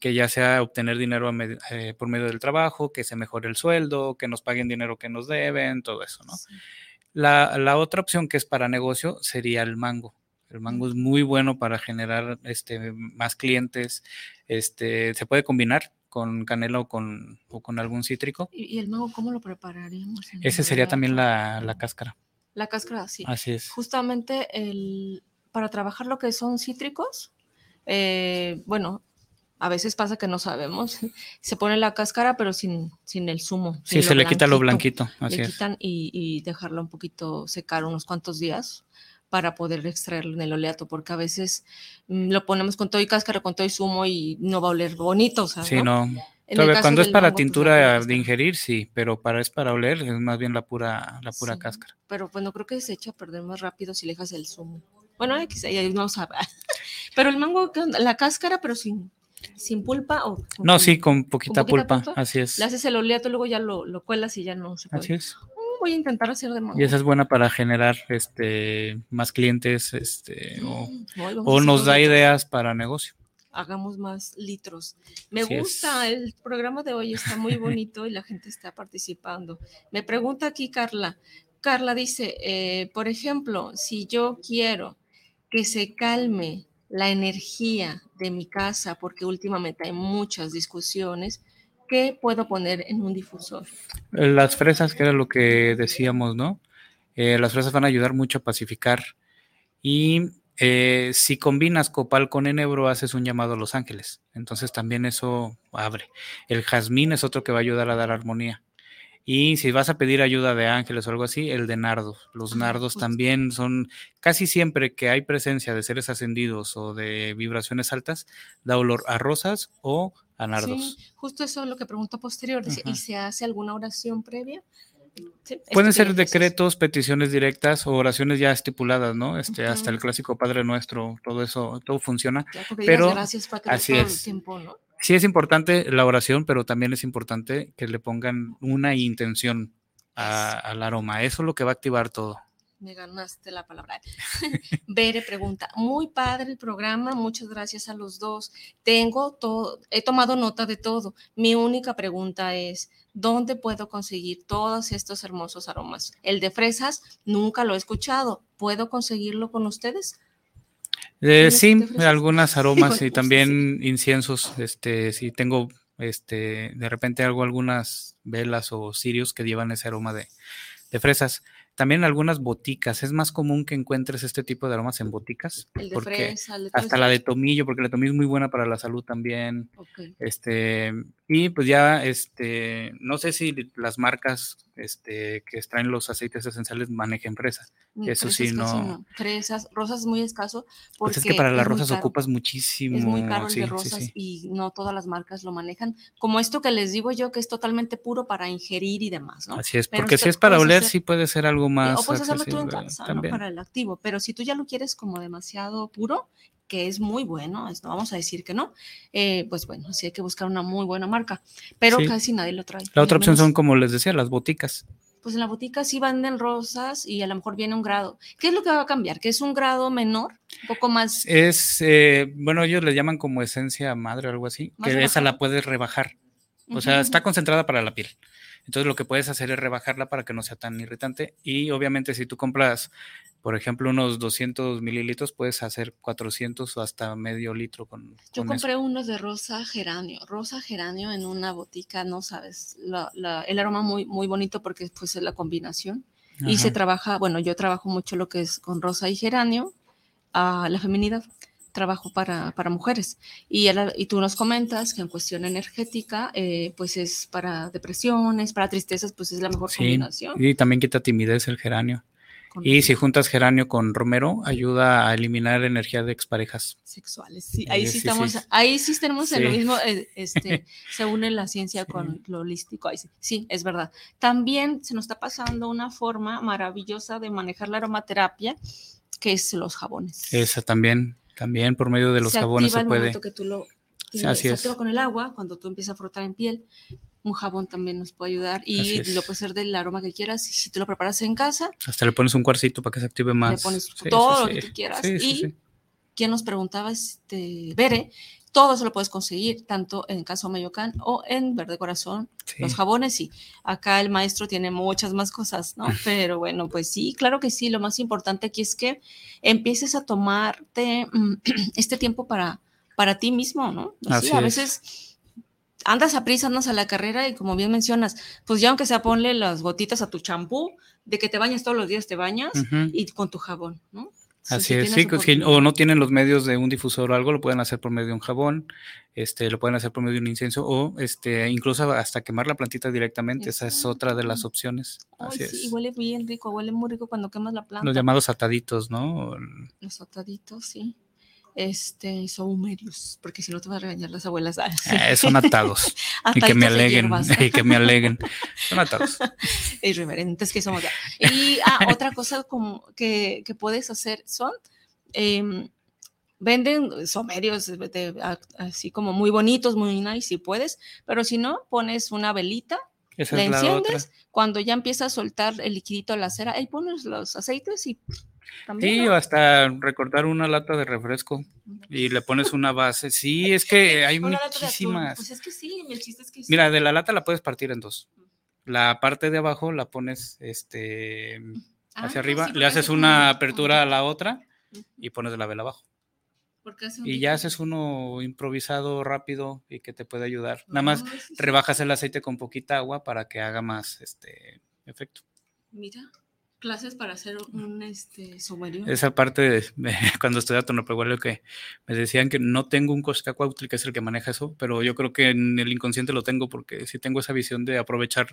Que ya sea obtener dinero med- eh, por medio del trabajo, que se mejore el sueldo, que nos paguen dinero que nos deben, todo eso, ¿no? Sí. La, la otra opción que es para negocio sería el mango. El mango es muy bueno para generar este, más clientes. Este, se puede combinar con canela o con, o con algún cítrico. ¿Y, el mango cómo lo prepararíamos? Ese sería también la, la cáscara. La cáscara, sí. Así es. Justamente el, para trabajar lo que son cítricos, eh, bueno, a veces pasa que no sabemos. Se pone la cáscara, pero sin, sin el zumo. Sí, se le quita lo blanquito. Así le es. quitan y, y dejarlo un poquito secar unos cuantos días para poder extraerlo en el oleato, porque a veces mm, lo ponemos con todo y cáscara, con todo y zumo y no va a oler bonito, o sea, Sí, ¿no? no. Todavía cuando es para mango, pues, tintura de ingerir, sí, pero para es para oler, es más bien la pura, la pura Sí, cáscara. Pero bueno, creo que se echa a perder más rápido si le dejas el zumo. Bueno, X, ahí no sabe. Pero el mango, la cáscara, pero sin, sin pulpa o con No, sí, con poquita, poquita pulpa, pulpa? así es. Le haces el oleato, luego ya lo, lo cuelas y ya no se puede. Así es. Mm, Voy a intentar hacer de mango. Y esa es buena para generar este más clientes, este, o, Mm, o nos da ideas para negocio. Hagamos más litros. Me Así es. gusta, el programa de hoy está muy bonito y la gente está participando. Me pregunta aquí Carla. Carla dice, eh, por ejemplo, si yo quiero que se calme la energía de mi casa, porque últimamente hay muchas discusiones, ¿qué puedo poner en un difusor? Las fresas, que era lo que decíamos, ¿no? Eh, las fresas van a ayudar mucho a pacificar. Y eh, si combinas copal con enebro, haces un llamado a los ángeles. Entonces también eso abre. El jazmín es otro que va a ayudar a dar armonía. Y si vas a pedir ayuda de ángeles o algo así, el de nardos. Los Ah, nardos también son, casi siempre que hay presencia de seres ascendidos o de vibraciones altas, da olor a rosas o a nardos. Sí, justo eso es lo que preguntó posterior. dice. ¿Y se hace alguna oración previa? Sí, Pueden ser decretos, peticiones directas o oraciones ya estipuladas, ¿no? Este, hasta el clásico Padre Nuestro, todo eso, todo funciona. Ya, pero gracias para que así es. tiempo, ¿no? Sí es importante la oración, pero también es importante que le pongan una intención a- al aroma. Eso es lo que va a activar todo. Me ganaste la palabra. Bere pregunta, muy padre el programa, muchas gracias a los dos. Tengo todo, he tomado nota de todo. Mi única pregunta es, ¿dónde puedo conseguir todos estos hermosos aromas? El de fresas nunca lo he escuchado. ¿Puedo conseguirlo con ustedes? Eh, ¿Tienes sí, algunas aromas y también inciensos. Este, si tengo, este, de repente hago algunas velas o cirios que llevan ese aroma de, de fresas. También algunas boticas. Es más común que encuentres este tipo de aromas en boticas. El de porque fresa, el de hasta la de tomillo, porque la tomillo es muy buena para la salud también. Ok. Este, y pues ya, este, no sé si las marcas este, que extraen los aceites esenciales manejen fresa. Mm, Eso sí, casi no. Fresas, rosas es muy escaso. Porque Pues es que para las rosas caro. ocupas muchísimo. Es muy caro el sí, de rosas sí. y no todas las marcas lo manejan. Como esto que les digo yo, que es totalmente puro para ingerir y demás, ¿no? Así es, Pero porque si es para oler, hacer- sí puede ser algo más. o puedes hacerlo tú en casa, ¿no? Para el activo. Pero si tú ya lo quieres como demasiado puro, que es muy bueno, es- no vamos a decir que no, eh, pues bueno, sí hay que buscar una muy buena marca. Pero Sí. casi nadie lo trae. La otra opción son, como les decía, las boticas. pues en la botica sí venden rosas y a lo mejor viene un grado. ¿Qué es lo que va a cambiar? ¿Que es un grado menor? Un poco más. Es, eh, bueno, ellos le llaman como esencia madre o algo así, que esa la puedes rebajar. O sea, Ujú, está concentrada para la piel. Entonces lo que puedes hacer es rebajarla para que no sea tan irritante. Y obviamente si tú compras, por ejemplo, unos 200 mililitros, puedes hacer 400 o hasta medio litro con, Yo con eso. compré uno de rosa geranio, rosa geranio en una botica, no sabes, la- la- el aroma muy, muy bonito porque pues es la combinación. Y se Ajá. trabaja, bueno, yo trabajo mucho lo que es con rosa y geranio, a la feminidad, trabajo para, para mujeres. Y, el- y tú nos comentas que en cuestión energética, eh, pues es para depresiones, para tristezas, pues es la mejor Sí, combinación. y también quita timidez el geranio. Y si juntas geranio con romero, ayuda a eliminar energía de exparejas. sexuales. Sí, ahí Sí, sí, sí, estamos, sí. ahí sí tenemos en lo mismo, eh, este, se une la ciencia con lo holístico. Ahí sí, es verdad. También se nos está pasando una forma maravillosa de manejar la aromaterapia, que es los jabones. Esa también, también por medio de los se jabones activa se el puede. momento que tú lo así es. con el agua, cuando tú empiezas a frotar en piel. Un jabón también nos puede ayudar Así y lo puedes hacer del aroma que quieras. Y si tú lo preparas en casa, Hasta le pones un cuarcito para que se active más. le pones Sí, todo sí, lo que sí. tú quieras. Y quien nos preguntaba, este, Bere, todo eso lo puedes conseguir, tanto en Caso Mayocán o en Verde Corazón. Los jabones, sí. Acá el maestro tiene muchas más cosas, ¿no? Pero bueno, pues sí, claro que sí. Lo más importante aquí es que empieces a tomarte mm, este tiempo para, para ti mismo, ¿no? Así a es. veces andas a prisa, andas a la carrera y como bien mencionas, pues ya aunque sea ponle las gotitas a tu champú, de que te bañas todos los días, te bañas y con tu jabón, ¿no? Así si es, sí, que oportunidad. o no tienen los medios de un difusor o algo, lo pueden hacer por medio de un jabón, este, lo pueden hacer por medio de un incienso o este, incluso hasta quemar la plantita directamente, esa es otra de las opciones. Ay, Así sí, es. huele bien rico, huele muy rico cuando quemas la planta. Los llamados ataditos, ¿no? Los ataditos, sí. Este, saumerios, porque si no te van a regañar las abuelas. Ah, sí. Eh, son atados. y que me aleguen, y que me aleguen. Son atados. irreverentes que somos ya. Y ah, otra cosa como que, que puedes hacer son, em, venden somerios de- de- a- así como muy bonitos, muy nice si puedes, pero si no, pones una velita, Esa la enciendes, cuando ya empieza a soltar el liquidito de la cera, ahí pones los aceites y también. Sí, ¿no? o hasta recortar una lata de refresco y le pones una base. Sí, es que hay Una lata de atún. muchísimas. Pues es que sí, el chiste es que sí. Mira, de la lata la puedes partir en dos. La parte de abajo la pones este Ah, hacia arriba, sí, le haces una apertura a la otra y pones la vela abajo. Y ya haces uno improvisado rápido y que te puede ayudar. Nada más Ay, sí, sí. rebajas el aceite con poquita agua para que haga más este efecto. Mira, clases para hacer un este sumerio. Esa parte de, de cuando estudiaba Tonopehuelo que me decían que no tengo un Coscacuautli, que es el que maneja eso, pero yo creo que en el inconsciente lo tengo porque sí tengo esa visión de aprovechar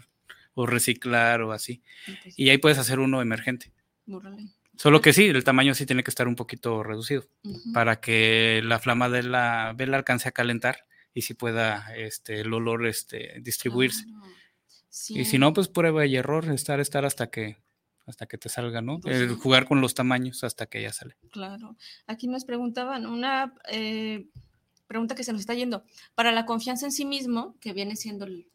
o reciclar o así. Entonces, Y ahí puedes hacer uno emergente. bórrale. Solo que sí, el tamaño sí tiene que estar un poquito reducido para que la flama de la vela alcance a calentar y si pueda este, el olor este, distribuirse. Y si no, pues prueba y error, estar, estar hasta que hasta que te salga, ¿no? Pues El sí. jugar con los tamaños hasta que ya sale. Claro. Aquí nos preguntaban una eh, pregunta que se nos está yendo. Para la confianza en sí mismo, que viene siendo el.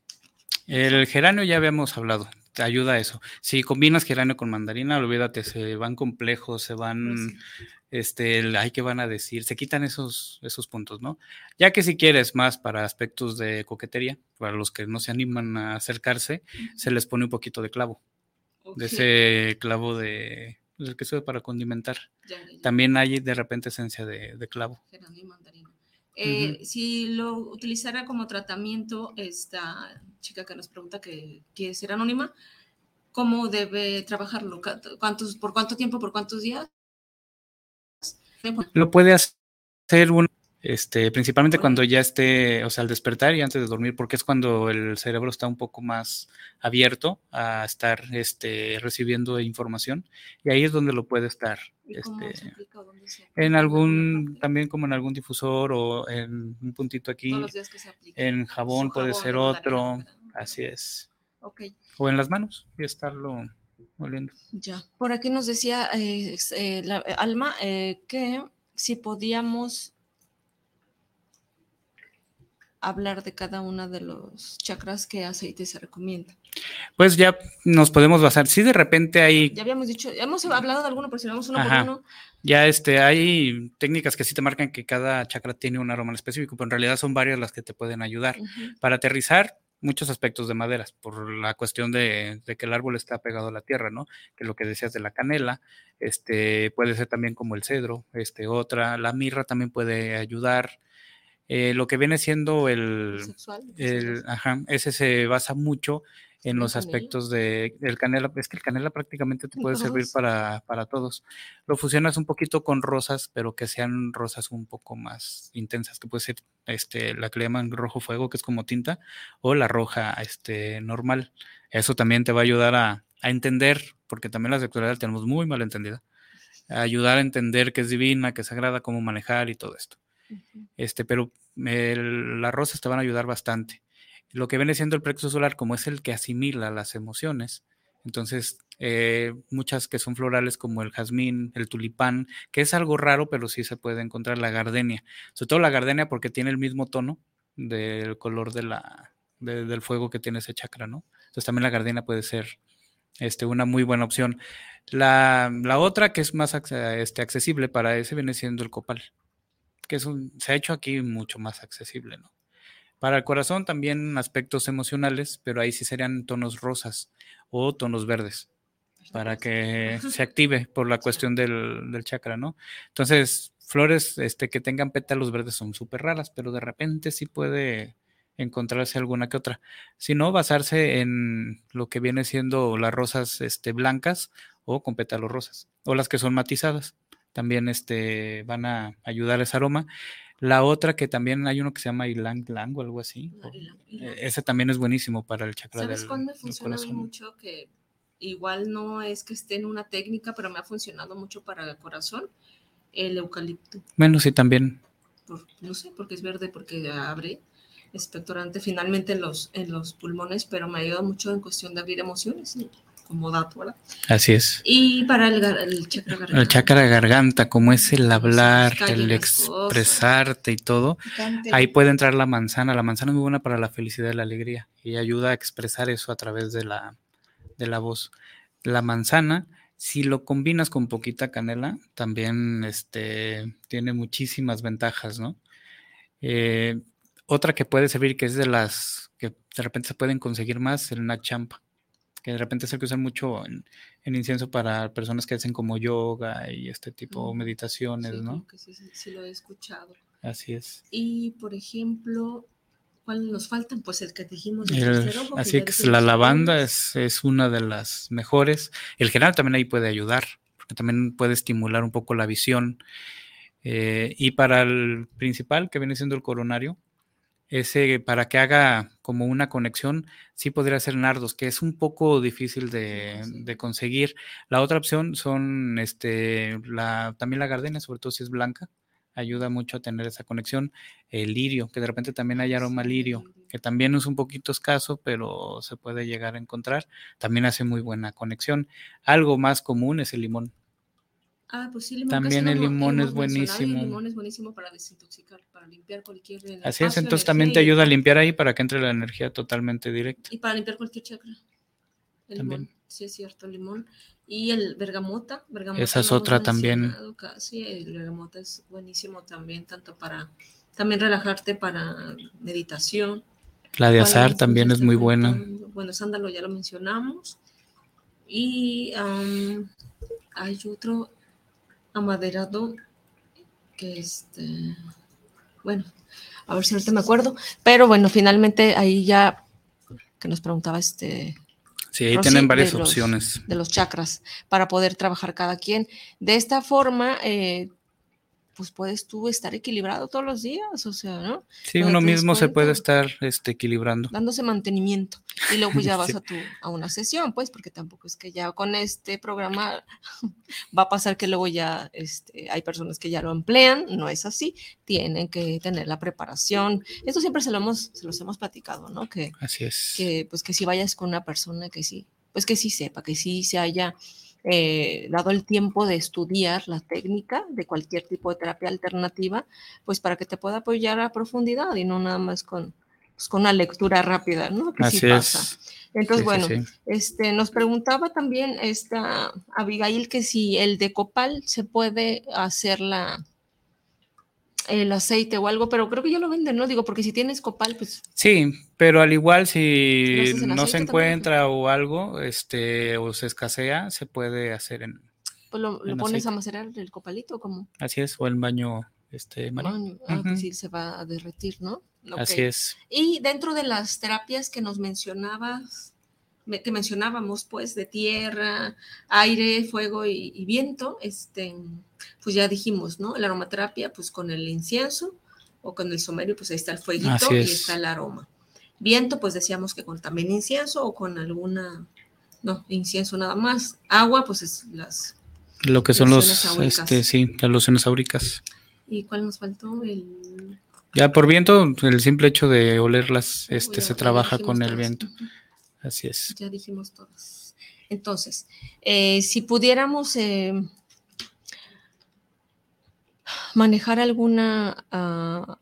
El geranio ya habíamos hablado, te ayuda a eso. Si combinas geranio con mandarina, olvídate, se van complejos, se van, este, el, ay, ¿qué van a decir? Se quitan esos, esos puntos, ¿no? Ya que si quieres más para aspectos de coquetería, para los que no se animan a acercarse, se les pone un poquito de clavo, de ese clavo de, el que sirve para condimentar. ya, ya, ya. También hay de repente esencia de, de clavo. Eh, Si lo utilizara como tratamiento, esta chica que nos pregunta que quiere ser anónima, ¿cómo debe trabajarlo? ¿Cuántos, ¿Por cuánto tiempo? ¿Por cuántos días? Lo puede hacer uno, este, principalmente cuando ya esté, o sea, al despertar y antes de dormir, porque es cuando el cerebro está un poco más abierto a estar este, recibiendo información y ahí es donde lo puede estar. ¿Y cómo se Este, aplica? ¿Dónde se en algún, también como en algún difusor o en un puntito aquí, Todos los días que se aplica. en jabón Su puede jabón ser otro, así es, Ok, o en las manos y estarlo oliendo. ya. Por aquí nos decía eh, eh, la, eh, Alma eh, que si podíamos hablar de cada uno de los chakras, qué aceite se recomienda. Pues ya nos podemos basar. Si de repente hay. Ya habíamos dicho, hemos hablado de alguno, pero si vamos uno Ajá. por uno. Ya este, hay técnicas que sí te marcan que cada chakra tiene un aroma específico, pero en realidad son varias las que te pueden ayudar. Para aterrizar, muchos aspectos de maderas, por la cuestión de, de que el árbol está pegado a la tierra, ¿no? Que lo que decías de la canela, este, puede ser también como el cedro, este, otra, la mirra también puede ayudar. Eh, lo que viene siendo el, Sexual. el, ajá, ese se basa mucho en ¿El los canela? aspectos de, del canela. Es que el canela prácticamente te puede servir para, para todos. Lo fusionas un poquito con rosas, pero que sean rosas un poco más intensas, que puede ser este, la que le llaman rojo fuego, que es como tinta, o la roja este, normal. Eso también te va a ayudar a, a entender, porque también la sexualidad la tenemos muy mal entendida, a ayudar a entender que es divina, que es sagrada, cómo manejar y todo esto. Este, pero las rosas te van a ayudar bastante. Lo que viene siendo el plexo solar, como es el que asimila las emociones, entonces eh, muchas que son florales como el jazmín, el tulipán, que es algo raro, pero sí se puede encontrar la gardenia, sobre todo la gardenia porque tiene el mismo tono del color de la, de- del fuego que tiene ese chakra, ¿no? Entonces también la gardenia puede ser este, una muy buena opción. La, la otra que es más este, accesible para ese viene siendo el copal que es un, se ha hecho aquí mucho más accesible, ¿no? Para el corazón también aspectos emocionales, pero ahí sí serían tonos rosas o tonos verdes, para que se active por la cuestión del, del chakra, ¿no? Entonces, flores este, que tengan pétalos verdes son súper raras, pero de repente sí puede encontrarse alguna que otra. Si no, basarse en lo que viene siendo las rosas este, blancas o con pétalos rosas, o las que son matizadas también este, van a ayudar a ese aroma. La otra que también hay uno que se llama Ilang Lang o algo así. Y la- eh, Ese también es buenísimo para el chakra ¿Sabes del, cuál me funciona mucho? Que igual no es que esté en una técnica, pero me ha funcionado mucho para el corazón. El eucalipto. Bueno, sí, también. por- no sé, porque es verde, porque abre expectorante finalmente en los, en los pulmones, pero me ayuda mucho en cuestión de abrir emociones, ¿no? Como dato, ¿verdad? Así es. Y para el, chakra garganta. El chakra garganta, como es el hablar, el expresarte y todo, ahí puede entrar la manzana. La manzana es muy buena para la felicidad y la alegría y ayuda a expresar eso a través de la, de la voz. La manzana, si lo combinas con poquita canela, también este, tiene muchísimas ventajas, ¿no? Eh, otra que puede servir, que es de las que de repente se pueden conseguir más, el nachampa, que de repente es el que usan mucho en, en incienso para personas que hacen como yoga y este tipo de meditaciones, Sí, ¿no? que sí, sí, sí lo he escuchado. Así es. Y, por ejemplo, ¿cuál nos faltan? Pues el que dijimos. El- ojo, así que la lavanda es- es, es una de las mejores. El general también ahí puede ayudar, porque también puede estimular un poco la visión. Eh, y para el principal, que viene siendo el coronario, ese para que haga como una conexión, sí podría ser nardos, que es un poco difícil de, Sí. de conseguir. La otra opción son este, la, también la gardenia, sobre todo si es blanca, ayuda mucho a tener esa conexión. El lirio, que de repente también hay aroma lirio. que también es un poquito escaso, pero se puede llegar a encontrar. También hace muy buena conexión. Algo más común es el limón. Ah, pues sí, limón. También el no limón es buenísimo. El limón es buenísimo para desintoxicar, para limpiar cualquier Así es, entonces también te ayuda a limpiar ahí para que entre la energía totalmente directa. Y para limpiar cualquier chakra. El También. limón, sí es cierto, el limón. Y el bergamota. bergamota Esa es otra también. Casi, el bergamota es buenísimo también, tanto para también relajarte para meditación. La de ¿Cuál azar también es muy buena. Bueno, sándalo ya lo mencionamos. Y hay otro amaderado que este, bueno, a ver si ahorita me acuerdo, pero bueno, finalmente ahí ya que nos preguntaba este Sí, ahí Rosy, tienen varias de los- opciones. de los chakras para poder trabajar cada quien. De esta forma, eh, pues puedes tú estar equilibrado todos los días, o sea, ¿no? Sí, cuando uno mismo se puede estar este, equilibrando. dándose mantenimiento. Y luego pues ya vas Sí. a, tu, a una sesión, pues, porque tampoco es que ya con este programa va a pasar que luego ya este, hay personas que ya lo emplean, no es así, tienen que tener la preparación. Esto siempre se lo hemos, se los hemos platicado, ¿no? Que, Así es. que pues que si vayas con una persona que sí, pues que sí sepa, que sí se haya eh, dado el tiempo de estudiar la técnica de cualquier tipo de terapia alternativa, pues para que te pueda apoyar a profundidad y no nada más con, pues, con una lectura rápida, ¿no? Que Así sí pasa. es. Entonces, Sí, bueno, sí. este, nos preguntaba también esta Abigail que si el de copal se puede hacer la, el aceite o algo, pero creo que ya lo venden, ¿no? Digo, porque si tienes copal, pues Sí, pero al igual ¿Lo si no se también? encuentra o algo, este, o se escasea, se puede hacer en, pues lo, pones a aceite. macerar el copalito como así es, o en baño, este, baño. Ah, pues sí, se va a derretir, ¿no? Así es. Y dentro de las terapias que nos mencionabas, me- que mencionábamos, pues, de tierra, aire, fuego y, y viento, este, pues ya dijimos, ¿no? La aromaterapia, pues con el incienso o con el somerio, pues ahí está el fueguito y es. está el aroma. Viento, pues decíamos que con también incienso o con alguna, no, incienso nada más. Agua, pues es las, Lo que son los, áuricas. este, sí, las lociones áuricas. ¿y cuál nos faltó? El, Ya por viento, el simple hecho de olerlas, este, se trabaja con el viento. Así es. Ya dijimos todas. Entonces, eh, si pudiéramos eh, manejar alguna, ah,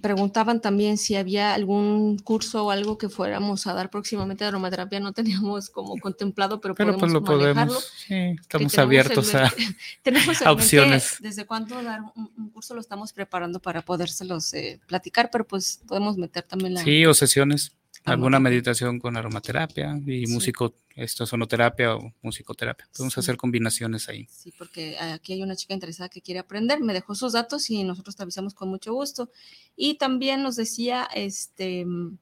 preguntaban también si había algún curso o algo que fuéramos a dar próximamente de aromaterapia, no teníamos como contemplado, pero, Pero pues podemos lo manejarlo. podemos, sí, estamos abiertos a, tenemos a opciones. desde cuándo dar un, un curso lo estamos preparando para podérselos eh, platicar, pero pues podemos meter también la... sí, o sesiones, alguna Aromaterapia. meditación con aromaterapia y Sí. músico, esto, sonoterapia o musicoterapia. Podemos Sí. hacer combinaciones ahí. Sí, porque aquí hay una chica interesada que quiere aprender, me dejó sus datos y nosotros te avisamos con mucho gusto. Y también nos decía, este, mm,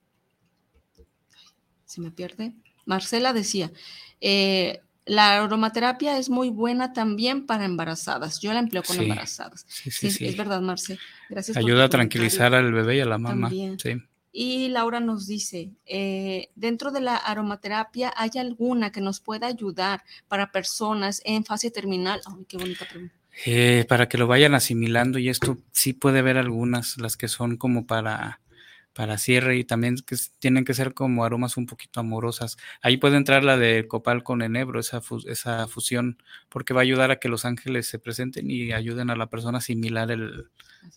se me pierde, Marcela decía, eh, la aromaterapia es muy buena también para embarazadas. Yo la empleo con Sí, embarazadas. Sí, Sí, sí, es verdad, Marce. Gracias. por Ayuda a tranquilizar al bebé y a la mamá. También. Sí. Y Laura nos dice, eh, dentro de la aromaterapia, ¿hay alguna que nos pueda ayudar para personas en fase terminal? Ay, qué bonita pregunta. Eh, para que lo vayan asimilando y esto sí puede haber algunas, las que son como para, para cierre y también que tienen que ser como aromas un poquito amorosas. Ahí puede entrar la de copal con enebro, esa, fu- esa fusión, porque va a ayudar a que los ángeles se presenten y ayuden a la persona a asimilar el,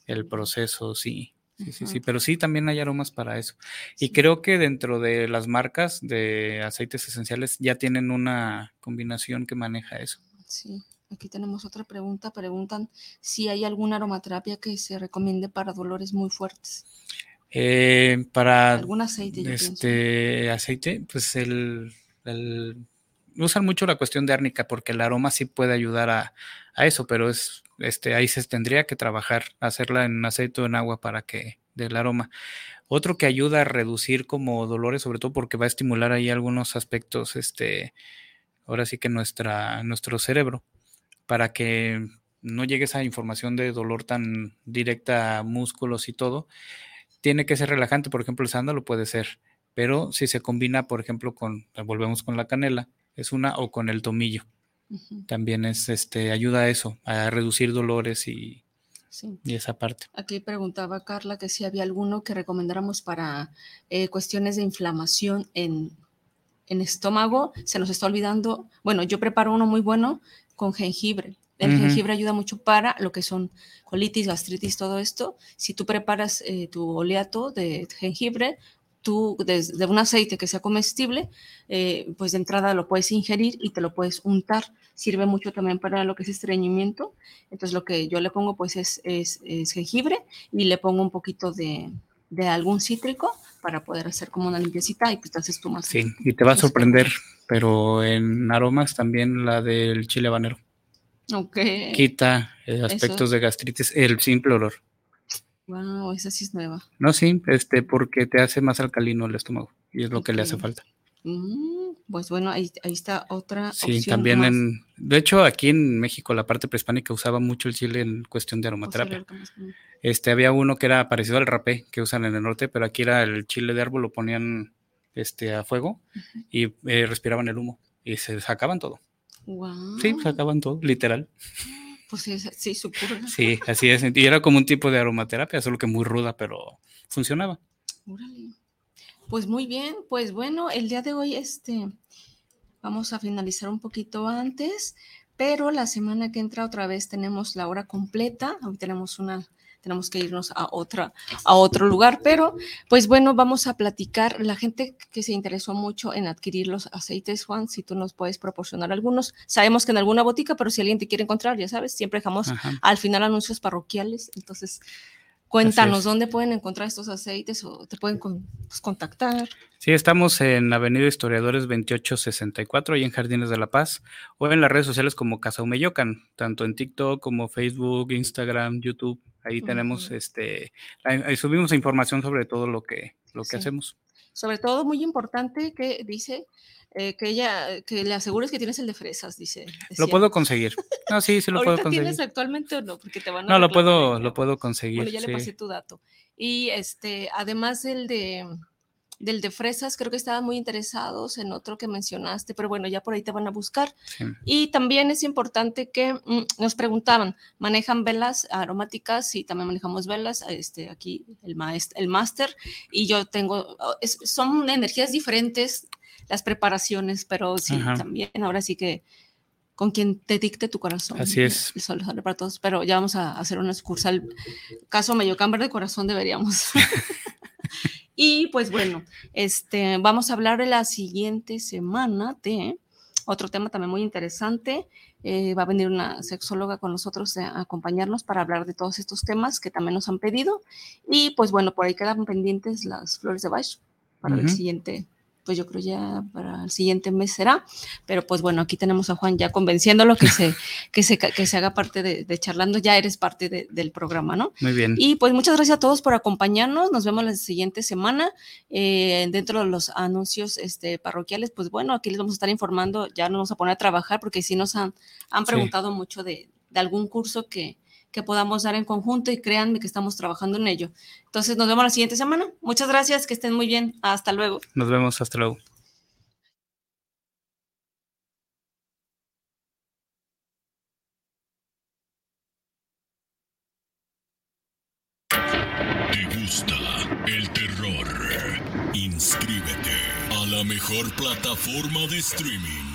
el proceso, sí. Sí, sí, sí, pero sí también hay aromas para eso. Y Sí. creo que dentro de las marcas de aceites esenciales ya tienen una combinación que maneja eso. Sí, aquí tenemos otra pregunta. Preguntan si hay alguna aromaterapia que se recomiende para dolores muy fuertes. Eh, para Algún aceite, yo pienso. este aceite, pues el, el- usan mucho la cuestión de árnica porque el aroma sí puede ayudar a, a eso, pero es este ahí se tendría que trabajar, hacerla en aceite o en agua para que del aroma. Otro que ayuda a reducir como dolores, sobre todo porque va a estimular ahí algunos aspectos, este, ahora sí que nuestra, nuestro cerebro, para que no llegue esa información de dolor tan directa a músculos y todo, tiene que ser relajante. Por ejemplo, el sándalo puede ser, pero si se combina, por ejemplo, con, volvemos con la canela, es una, o con el tomillo, También es, este, ayuda a eso, a reducir dolores y, sí. y esa parte. Aquí preguntaba Carla que si había alguno que recomendáramos para eh, cuestiones de inflamación en, en estómago. Se nos está olvidando. Bueno, yo preparo uno muy bueno con jengibre. El jengibre ayuda mucho para lo que son colitis, gastritis, todo esto. Si tú preparas eh, tu oleato de jengibre, tú desde un aceite que sea comestible, eh, pues de entrada lo puedes ingerir y te lo puedes untar. Sirve mucho también para lo que es estreñimiento. Entonces lo que yo le pongo pues es, es, es jengibre y le pongo un poquito de, de algún cítrico para poder hacer como una limpiecita y pues te haces tu masaje. Sí, y te va a sorprender, pero en aromas también la del chile habanero. Ok. Quita eh, aspectos de gastritis, el simple olor. Wow, esa sí es nueva. No, sí, este, porque te hace más alcalino el estómago y es lo que le hace falta. Mm, pues bueno, ahí, ahí está otra Sí, opción también más. en, de hecho aquí en México la parte prehispánica usaba mucho el chile en cuestión de aromaterapia. Este, había uno que era parecido al rapé que usan en el norte, pero aquí era el chile de árbol, lo ponían este, a fuego y eh, respiraban el humo y se sacaban todo. Guau. Sí, sacaban todo, literal. Pues sí, sí, su purga. Sí, así es. Y era como un tipo de aromaterapia, solo que muy ruda, pero funcionaba. Órale. Pues muy bien, pues bueno, el día de hoy este vamos a finalizar un poquito antes, pero la semana que entra otra vez tenemos la hora completa. Hoy tenemos una tenemos que irnos a, otra, a otro lugar. Pero, pues bueno, vamos a platicar. La gente que se interesó mucho en adquirir los aceites, Juan, si tú nos puedes proporcionar algunos. Sabemos que en alguna botica, pero si alguien te quiere encontrar, ya sabes, siempre dejamos al final anuncios parroquiales. Entonces, Cuéntanos dónde pueden encontrar estos aceites o te pueden pues, contactar. Sí, estamos en Avenida Historiadores 2864, ahí en Jardines de la Paz, o en las redes sociales como Casa Umeyocan, tanto en TikTok como Facebook, Instagram, YouTube. Ahí tenemos, este, ahí subimos información sobre todo lo que, lo que hacemos. Sobre todo, muy importante que dice eh, que ella, que le asegures que tienes el de fresas, dice. Lo puedo conseguir. No, sí, sí lo puedo conseguir. tienes actualmente o no? Porque te van a No, lo puedo, lo puedo conseguir. Bueno, ya le pasé tu dato. Y este, además el de del de fresas, creo que estaban muy interesados en otro que mencionaste, pero bueno, ya por ahí te van a buscar. Y también es importante que mm, nos preguntaban, ¿manejan velas aromáticas? y también manejamos velas, este, aquí el, maest el máster, y yo tengo, oh, son energías diferentes las preparaciones, pero sí, también ahora sí que con quien te dicte tu corazón. Así es. El sol sale para todos, pero ya vamos a hacer una sucursal. Caso Mayocamber de corazón deberíamos. y pues bueno, este, vamos a hablar de la siguiente semana de otro tema también muy interesante. Eh, va a venir una sexóloga con nosotros a acompañarnos para hablar de todos estos temas que también nos han pedido. Y pues bueno, por ahí quedan pendientes las flores de Bach para el siguiente pues yo creo ya para el siguiente mes será, pero pues bueno, aquí tenemos a Juan ya convenciéndolo que se, que se, que se haga parte de, charlando, ya eres parte del programa, ¿no? Muy bien. Y pues muchas gracias a todos por acompañarnos, nos vemos la siguiente semana, eh, dentro de los anuncios este, parroquiales, pues bueno, aquí les vamos a estar informando, ya nos vamos a poner a trabajar, porque sí nos han, han preguntado mucho de, de algún curso que, que podamos dar en conjunto y créanme que estamos trabajando en ello. Entonces nos vemos la siguiente semana. Muchas gracias, que estén muy bien. Hasta luego. Nos vemos, hasta luego. ¿Te gusta el terror? Inscríbete a la mejor plataforma de streaming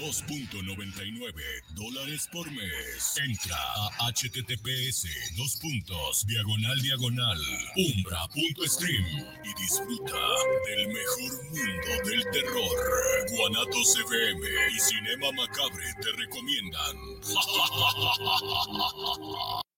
2.99 dólares por mes. Entra a https dos puntos diagonal diagonal umbra.stream y disfruta del mejor mundo del terror. Guanatos FM y Cinema Macabre te recomiendan.